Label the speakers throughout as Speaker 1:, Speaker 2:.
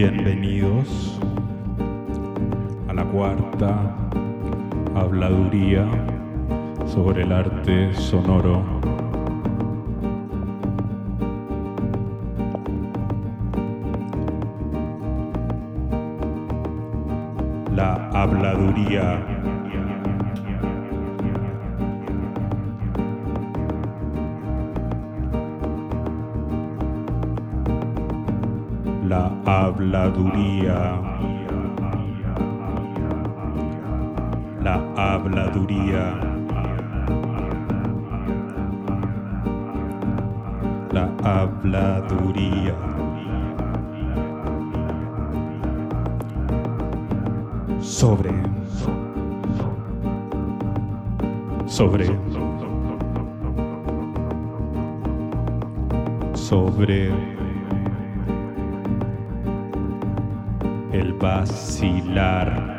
Speaker 1: Bienvenidos a la cuarta habladuría sobre el arte sonoro. La habladuría la habladuría. La habladuría. La habladuría. Sobre. Sobre. Sobre. El vacilar.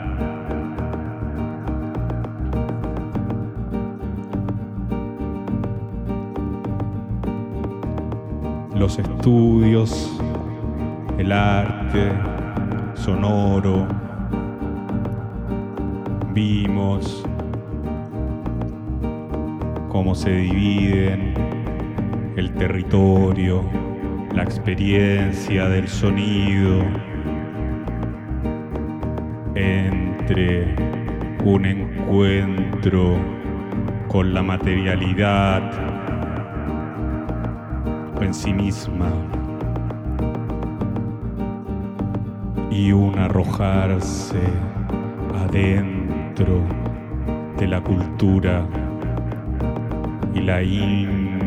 Speaker 1: Los estudios, el arte sonoro, vimos cómo se dividen el territorio, la experiencia del sonido, entre un encuentro con la materialidad en sí misma y un arrojarse adentro de la cultura y la inhabilidad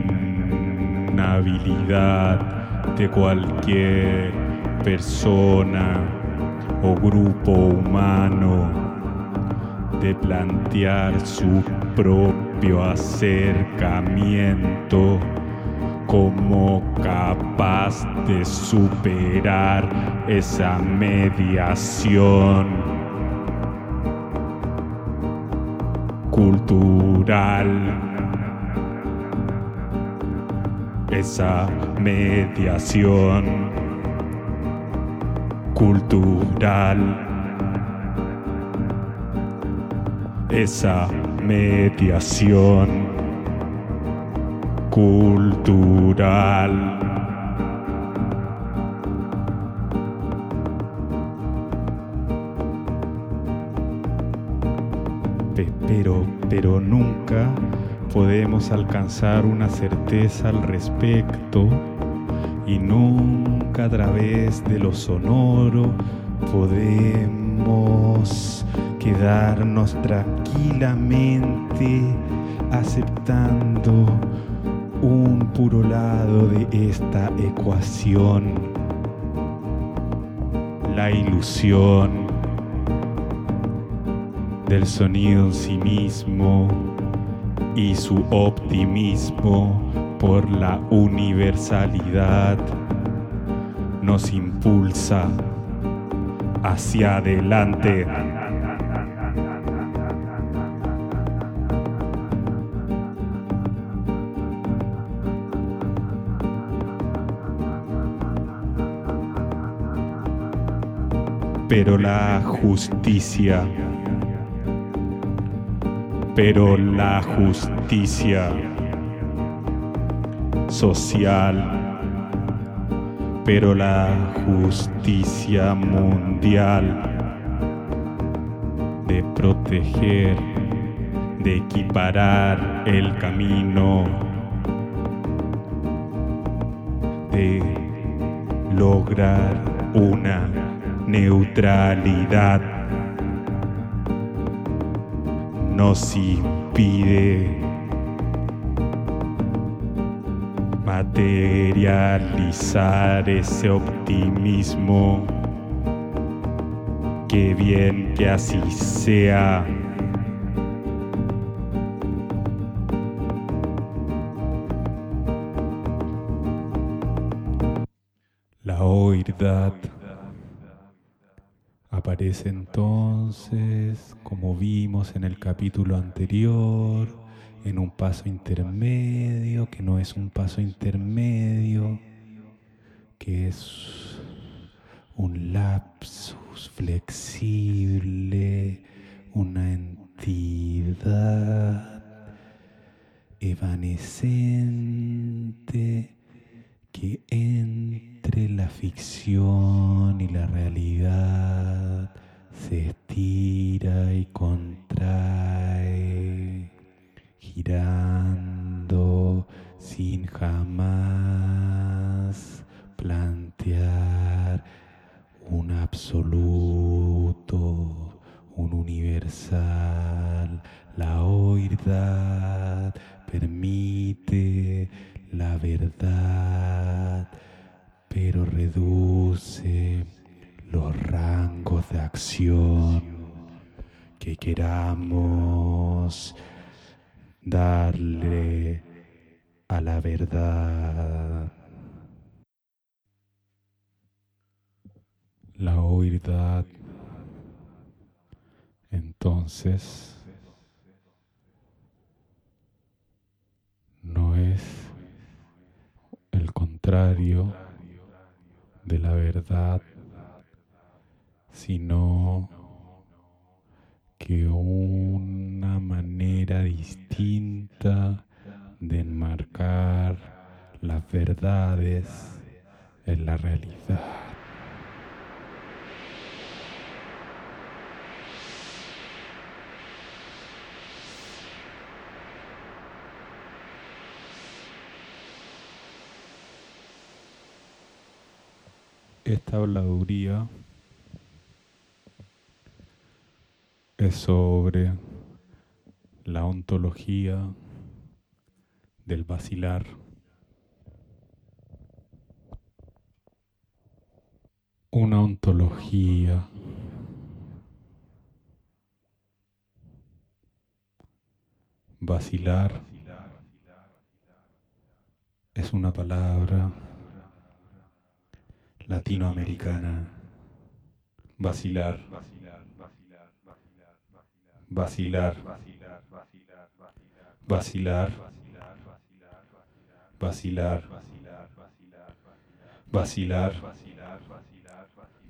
Speaker 1: de cualquier persona o grupo humano de plantear su propio acercamiento como capaz de superar esa mediación cultural, esa mediación cultural, esa mediación cultural. Pero, pero nunca podemos alcanzar una certeza al respecto y nunca a través de lo sonoro podemos quedarnos tranquilamente aceptando un puro lado de esta ecuación, la ilusión del sonido en sí mismo y su optimismo por la universalidad nos impulsa hacia adelante. Pero la justicia, pero la justicia social, pero la justicia mundial de proteger, de equiparar el camino, de lograr una neutralidad nos impide materializar ese optimismo. Qué bien que así sea. La oirdad aparece entonces, como vimos en el capítulo anterior, en un paso intermedio, que no es un paso intermedio, que es un lapsus flexible, una entidad evanescente que entre la ficción y la realidad se estira y contrae, girando sin jamás plantear un absoluto, un universal. La oidad permite la verdad, pero reduce los rangos de acción que queramos darle a la verdad. La oidad entonces no es el contrario de la verdad, sino que una manera distinta de enmarcar las verdades en la realidad. Esta habladuría es sobre la ontología del vacilar. Una ontología vacilar es una palabra latinoamericana. Vacilar. Vacilar. Vacilar. Vacilar. Vacilar.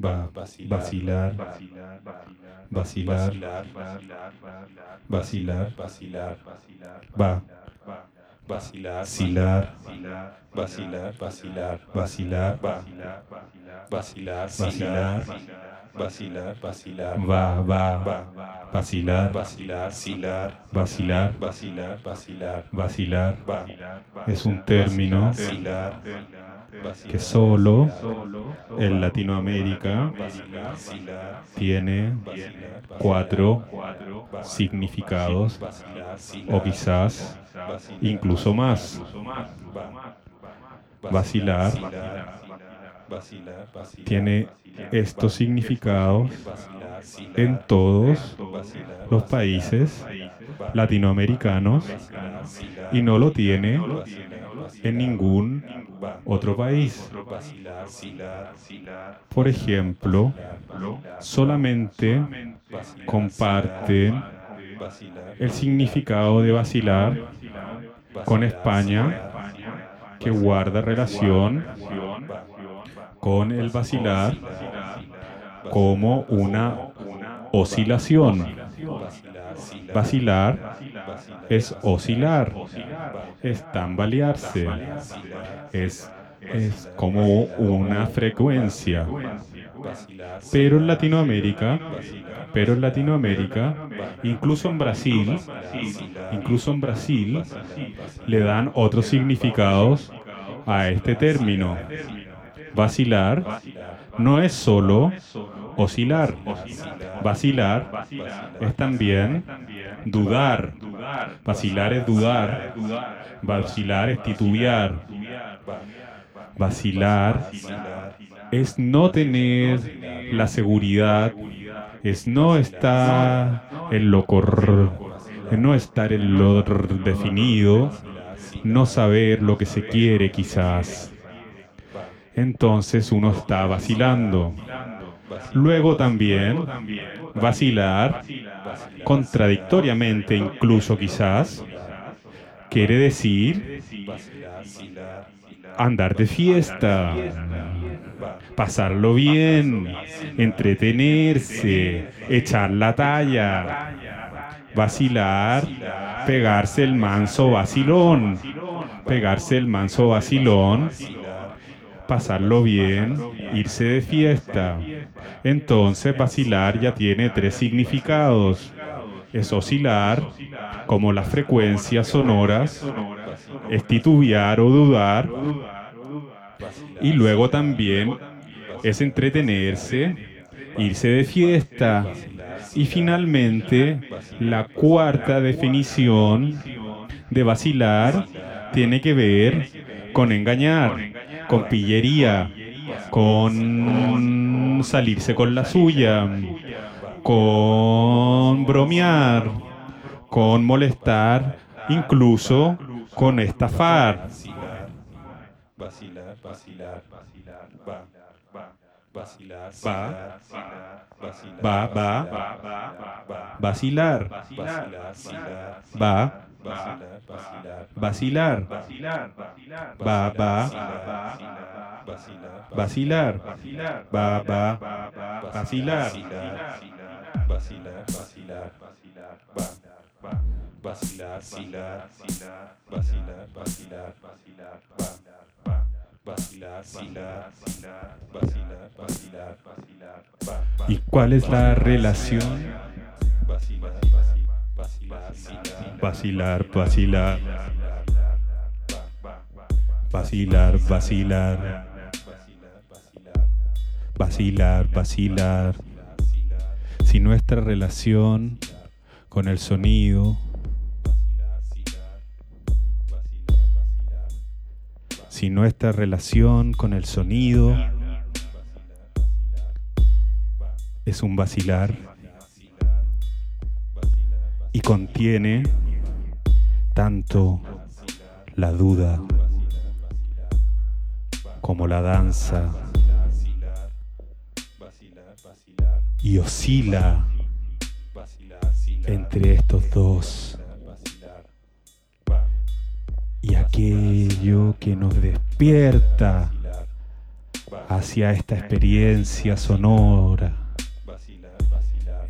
Speaker 1: Va, vacilar, vacilar, vacilar, vacilar, va, vacilar, vacilar, vacilar, vacilar, vacilar, va, vacilar, vacilar, vacilar, vacilar, va, va, va, vacilar, vacilar, vacilar, vacilar, vacilar, vacilar, vacilar, va, es un término que solo en Latinoamérica tiene cuatro significados o quizás incluso más. Vacilar tiene estos significados en todos los países latinoamericanos y no lo tiene en ningún otro país. Por ejemplo, solamente comparten el significado de vacilar con España, que guarda relación con el vacilar como una oscilación. Vacilar es oscilar, es tambalearse, es, es como una frecuencia. Pero en Latinoamérica, pero en Latinoamérica, incluso en Brasil, incluso en Brasil, le dan otros significados a este término. Vacilar no es solo oscilar. Vacilar es también dudar. Vacilar es dudar. Vacilar es titubear. Vacilar es no tener la seguridad, es no estar en lo no estar en lo definido, no saber lo que se quiere quizás. Entonces uno está vacilando. Luego también vacilar, contradictoriamente incluso quizás, quiere decir andar de fiesta, pasarlo bien, entretenerse, echar la talla, vacilar, pegarse el manso vacilón, pegarse el manso vacilón, pasarlo bien, irse de fiesta. Entonces vacilar ya tiene tres significados. Es oscilar, como las frecuencias sonoras, es titubear o dudar, y luego también es entretenerse, irse de fiesta. Y finalmente, la cuarta definición de vacilar tiene que ver con engañar, con pillería, con salirse con la suya, con bromear, con molestar, incluso con estafar. Vacilar, vacilar, vacilar, va, va, vacilar, va, va, va, vacilar, va, vacilar, va, va, vacilar, va, va, vacilar, vacilar, vacilar, va, vacilar, vacilar, vacilar, vacilar, vacilar, va, vacilar, vacilar, vacilar, vacilar, vacilar, ¿Y cuál es la relación? Vacilar, vacilar, vacilar, vacilar, vacilar, vacilar, vacilar. Si nuestra relación con el sonido si nuestra relación con el sonido es un vacilar contiene tanto la duda como la danza y oscila entre estos dos y aquello que nos despierta hacia esta experiencia sonora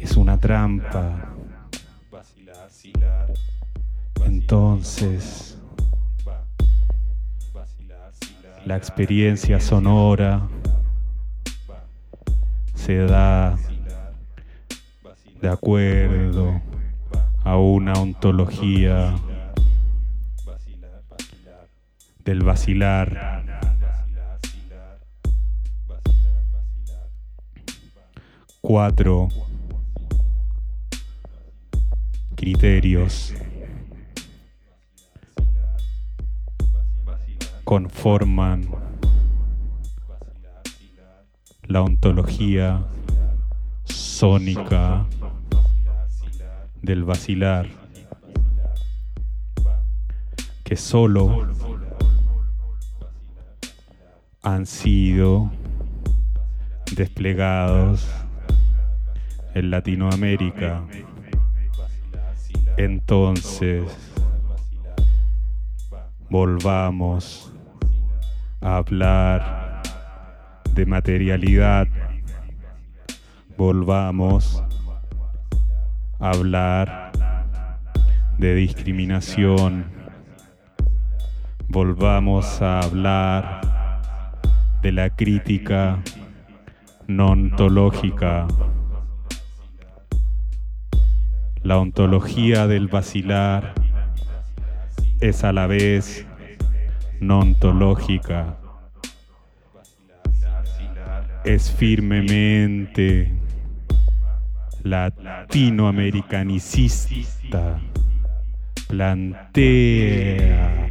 Speaker 1: es una trampa. Entonces, la experiencia sonora se da de acuerdo a una ontología del vacilar. Cuatro criterios conforman la ontología sónica del vacilar que solo han sido desplegados en Latinoamérica. Entonces, volvamos hablar de materialidad. Volvamos a hablar de discriminación. Volvamos a hablar de la crítica no ontológica. La ontología del vacilar es a la vez no ontológica. Es firmemente latinoamericanicista. Plantea,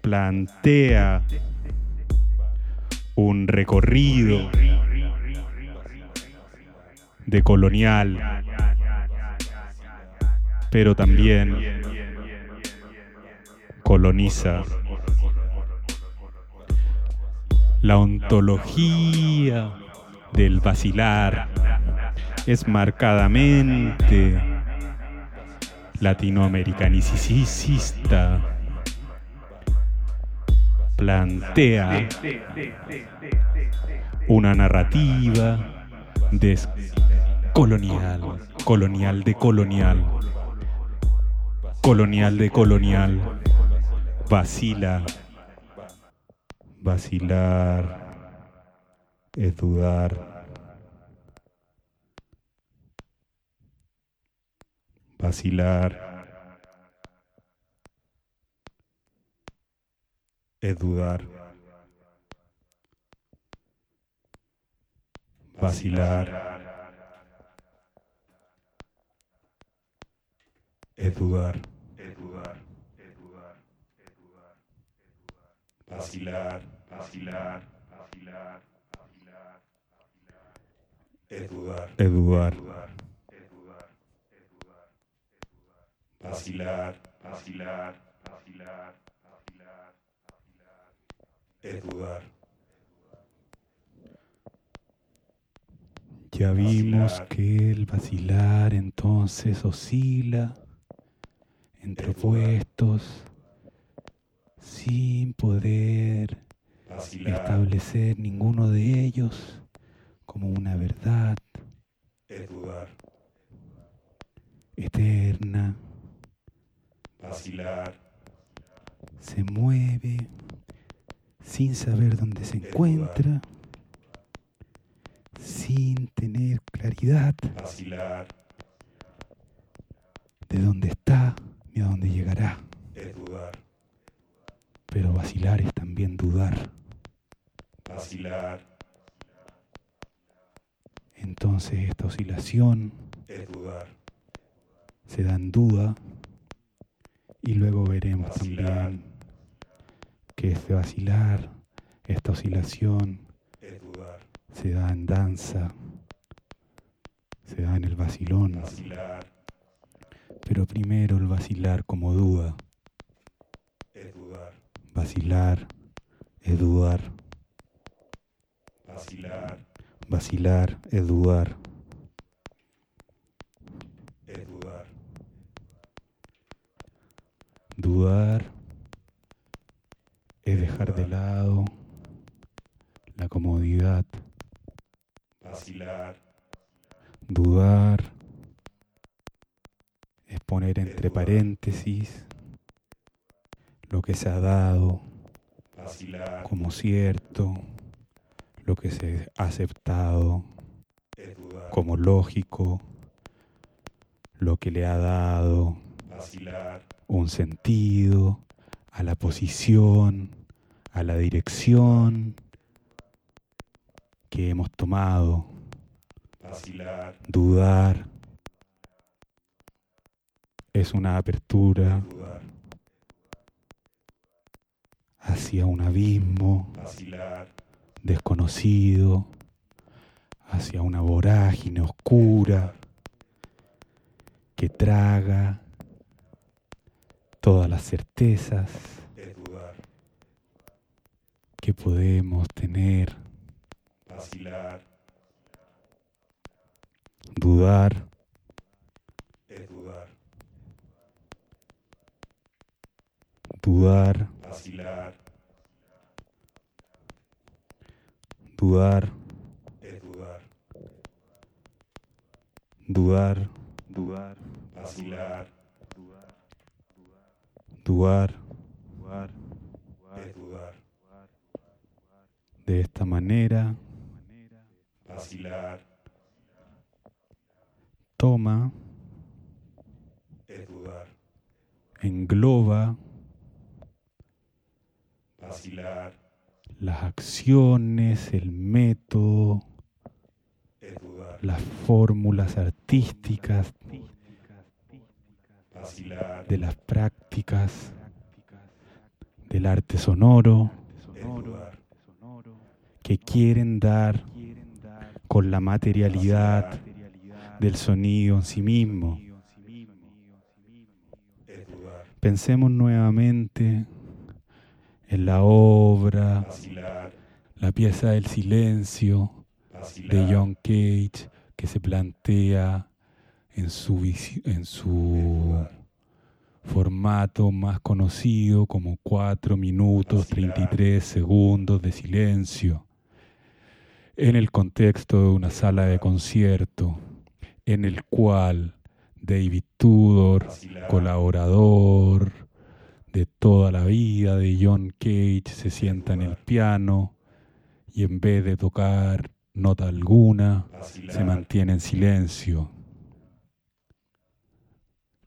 Speaker 1: plantea un recorrido de colonial, pero también coloniza. La ontología del vacilar es marcadamente latinoamericanicista plantea una narrativa descolonial, colonial de colonial, colonial de colonial, vacila, vacilar es dudar, vacilar es dudar. vacilar, dudar, vacilar, vacilar, vacilar, vacilar, es dudar, es dudar, vacilar, vacilar, vacilar, vacilar, es dudar. Ya vimos que el vacilar entonces oscila entre opuestos sin poder establecer ninguno de ellos como una verdad eterna. Vacilar. Se mueve sin saber dónde se encuentra sin tener claridad de dónde está ni a dónde llegará. Pero vacilar es también dudar. Vacilar. Entonces esta oscilación se da en duda y luego veremos también que este vacilar, esta oscilación, se da en danza, se da en el vacilón. Pero primero el vacilar como duda. Vacilar es dudar. Vacilar. Vacilar es dudar. Dudar es dejar de lado la comodidad Dudar es poner entre paréntesis lo que se ha dado como cierto, lo que se ha aceptado como lógico, lo que le ha dado un sentido a la posición, a la dirección que hemos tomado, dudar, es una apertura hacia un abismo desconocido, hacia una vorágine oscura que traga todas las certezas que podemos tener vacilar. Dudar. Es dudar. Dudar. Vacilar. Dudar. Es dudar. Dudar. Dudar. Vacilar. Dudar. Dudar. Dudar. Es dudar. De esta manera vacilar. Toma. Es dudar. Engloba. Vacilar. Las acciones, el método, las fórmulas artísticas de las prácticas del arte sonoro que quieren dar con la materialidad del sonido en sí mismo. Pensemos nuevamente en la obra, la pieza del silencio de John Cage que se plantea en su, en su formato más conocido como 4 minutos 33 segundos de silencio, en el contexto de una sala de concierto, en el cual David Tudor, colaborador de toda la vida de John Cage, se sienta en el piano y en vez de tocar nota alguna, se mantiene en silencio.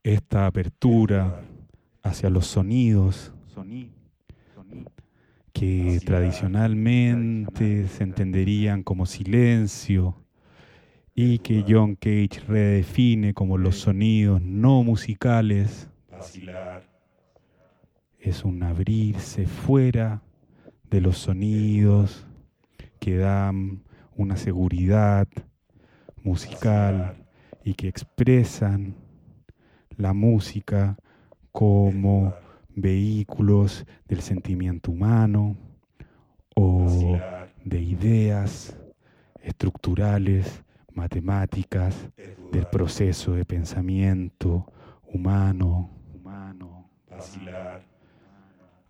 Speaker 1: Esta apertura hacia los sonidos que tradicionalmente se entenderían como silencio y que John Cage redefine como los sonidos no musicales, es un abrirse fuera de los sonidos que dan una seguridad musical y que expresan la música como vehículos del sentimiento humano o de ideas estructurales, matemáticas, del proceso de pensamiento humano,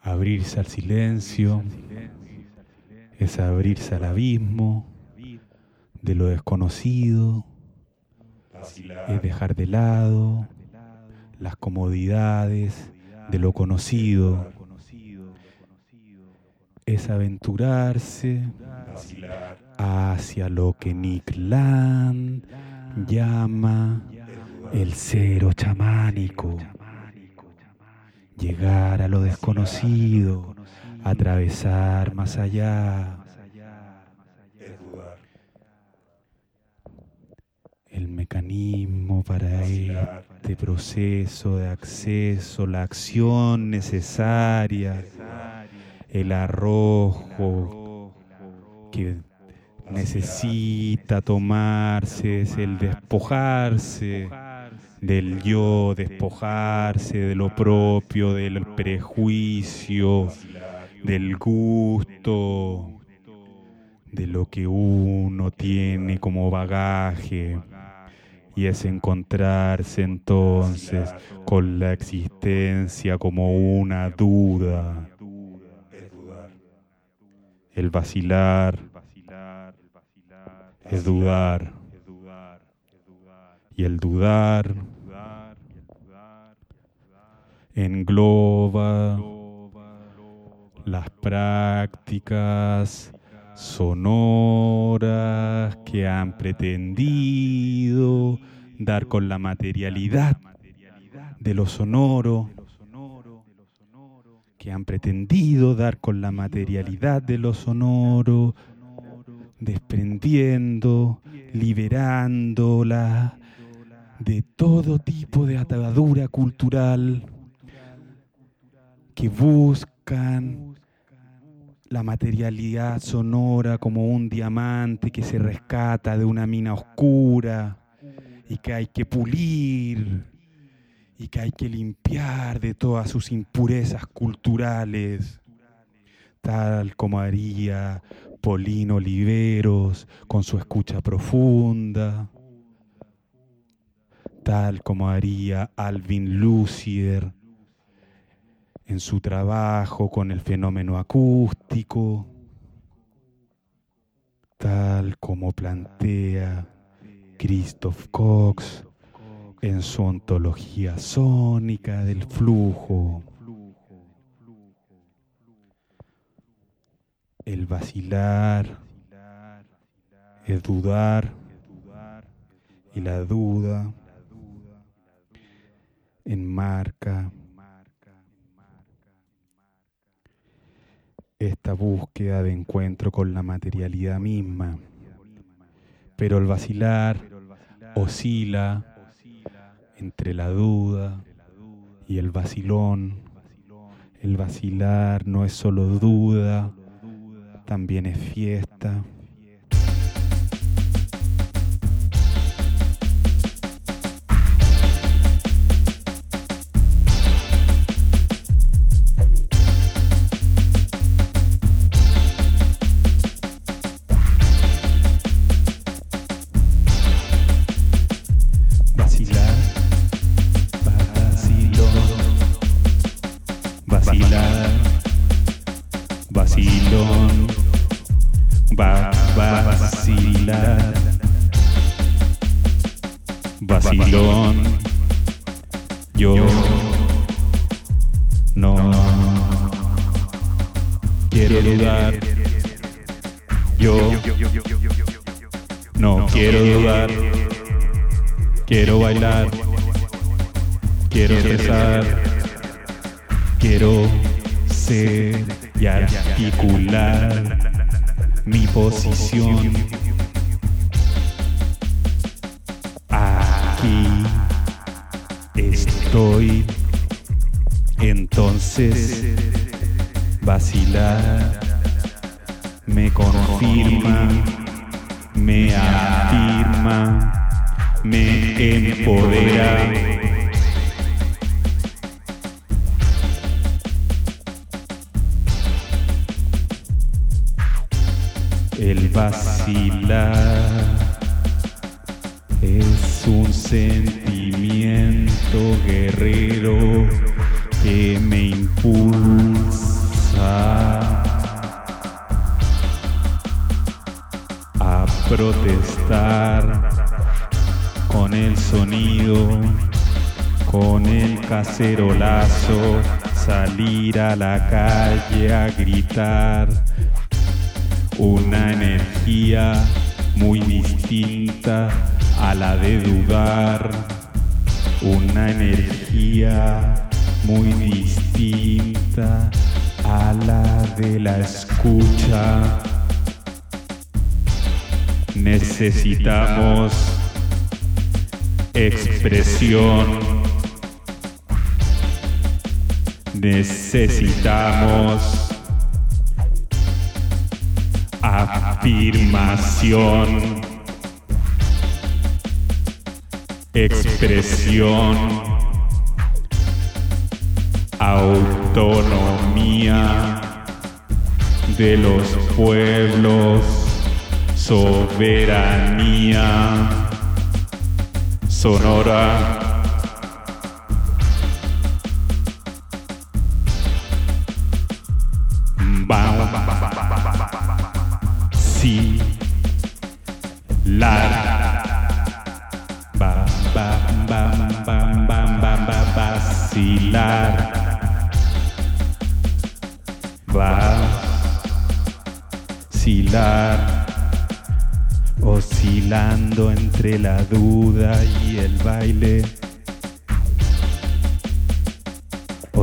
Speaker 1: abrirse al silencio, es abrirse al abismo de lo desconocido, es dejar de lado las comodidades de lo conocido, es aventurarse hacia lo que Nick Land llama el cero chamánico, llegar a lo desconocido, atravesar más allá. El mecanismo para este proceso de acceso, la acción necesaria, el arrojo que necesita tomarse, es el despojarse del yo, despojarse de lo propio, del prejuicio, del gusto, de lo que uno tiene como bagaje. Y es encontrarse entonces con la existencia como una duda. El vacilar es dudar. Y el dudar engloba las prácticas sonoras que han pretendido dar con la materialidad de lo sonoro, que han pretendido dar con la materialidad de lo sonoro, desprendiendo, liberándola de todo tipo de atadura cultural que buscan la materialidad sonora como un diamante que se rescata de una mina oscura y que hay que pulir y que hay que limpiar de todas sus impurezas culturales, tal como haría Polino Oliveros con su escucha profunda, tal como haría Alvin Lucier en su trabajo con el fenómeno acústico, tal como plantea Christoph Cox en su ontología sónica del flujo. El vacilar, el dudar y la duda enmarca esta búsqueda de encuentro con la materialidad misma. Pero el vacilar oscila entre la duda y el vacilón. El vacilar no es solo duda, también es fiesta. Estoy, entonces vacilar. Me confirma, me afirma, me empodera. El vacilar es un sentimiento guerrero que me impulsa a protestar con el sonido, con el cacerolazo, salir a la calle a gritar. Una energía muy distinta a la de dudar, una energía muy distinta a la de la escucha. Necesitamos expresión. Necesitamos afirmación, expresión, autonomía de los pueblos, soberanía. Sonora.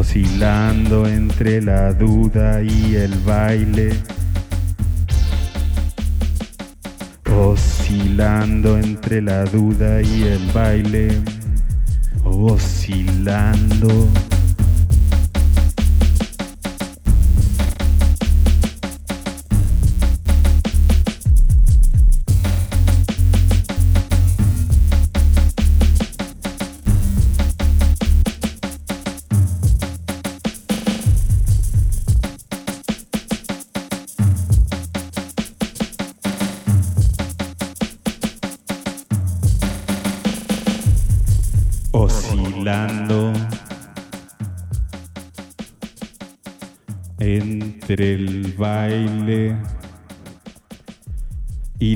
Speaker 1: Oscilando entre la duda y el baile oscilando entre la duda y el baile, oscilando.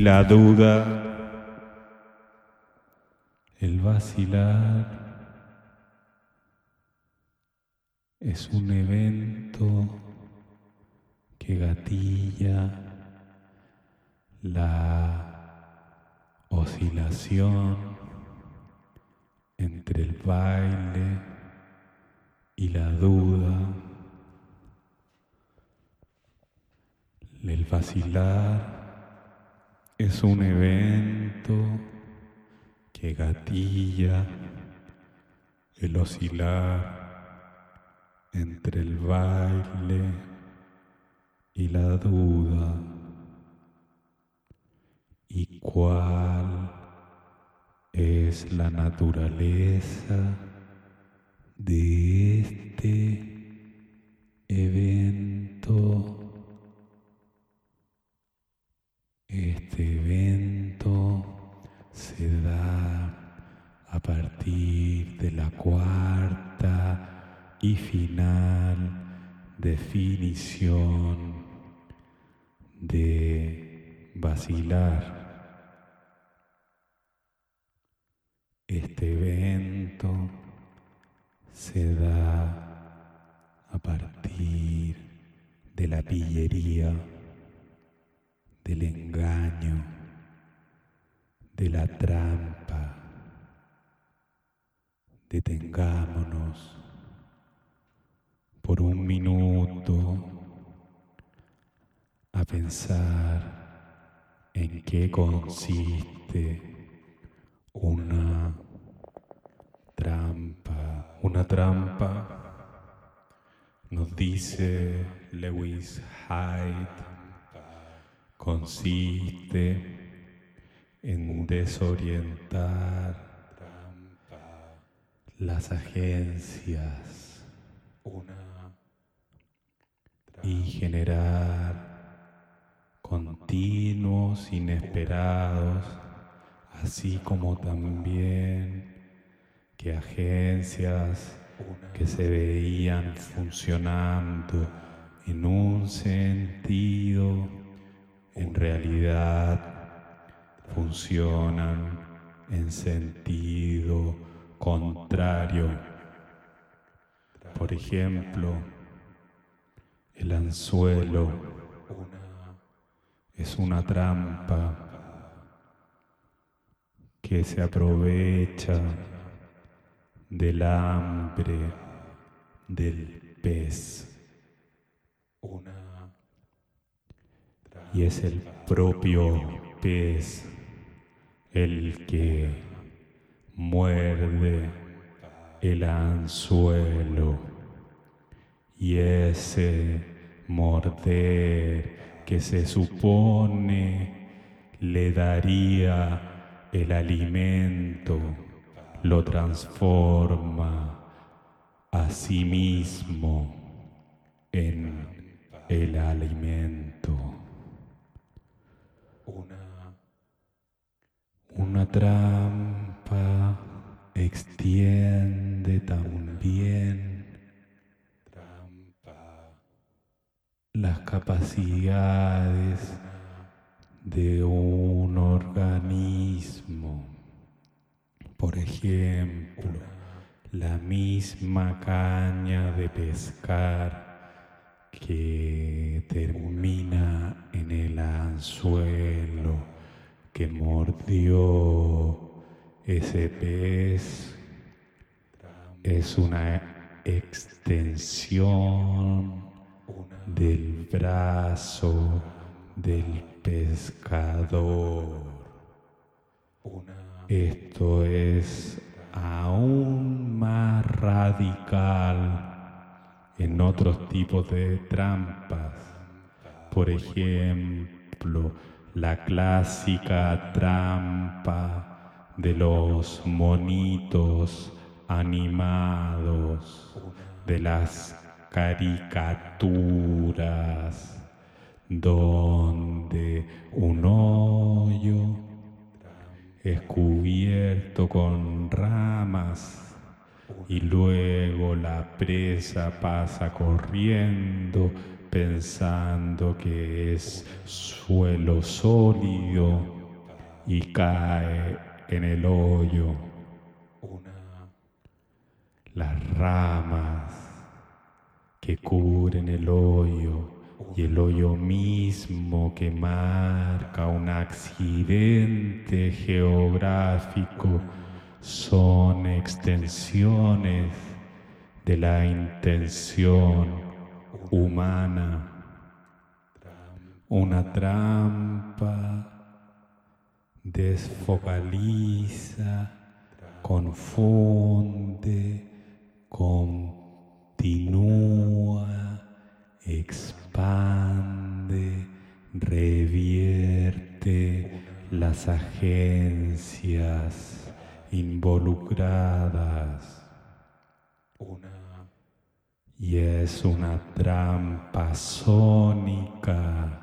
Speaker 1: La duda, el vacilar es un evento que gatilla la oscilación entre el baile y la duda, el vacilar es un evento que gatilla el oscilar entre el baile y la duda y cuál es la naturaleza de este evento. Este evento se da a partir de la cuarta y final definición de vacilar. Este evento se da a partir de la pillería, del engaño, de la trampa. Detengámonos por un minuto a pensar en qué consiste una trampa. Una trampa, nos dice Lewis Hyde, consiste en desorientar las agencias y generar continuos, inesperados, así como también que agencias que se veían funcionando en un sentido, en realidad funcionan en sentido contrario. Por ejemplo, el anzuelo es una trampa que se aprovecha del hambre del pez. Y es el propio pez el que muerde el anzuelo y ese morder que se supone le daría el alimento lo transforma a sí mismo en el alimento. Una trampa extiende también las capacidades de un organismo por ejemplo, la misma caña de pescar que termina en el anzuelo que mordió ese pez es una extensión del brazo del pescador. Esto es aún más radical en otros tipos de trampas. Por ejemplo, la clásica trampa de los monitos animados, de las caricaturas, donde un hoyo es cubierto con ramas y luego la presa pasa corriendo pensando que es suelo sólido y cae en el hoyo. Las ramas que cubren el hoyo y el hoyo mismo que marca un accidente geográfico son extensiones de la intención humana. Una trampa desfocaliza, confunde, continúa, expande revierte las agencias involucradas. Y es una trampa sónica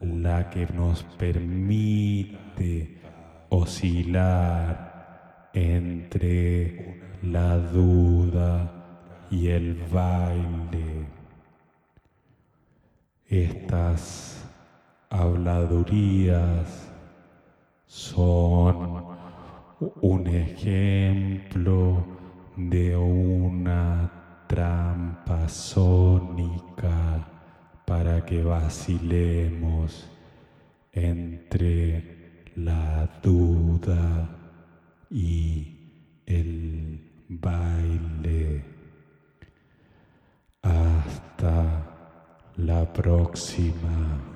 Speaker 1: la que nos permite oscilar entre la duda y el baile estas habladurías son un ejemplo de una trampa sónica para que vacilemos entre la duda y el baile. Hasta la próxima.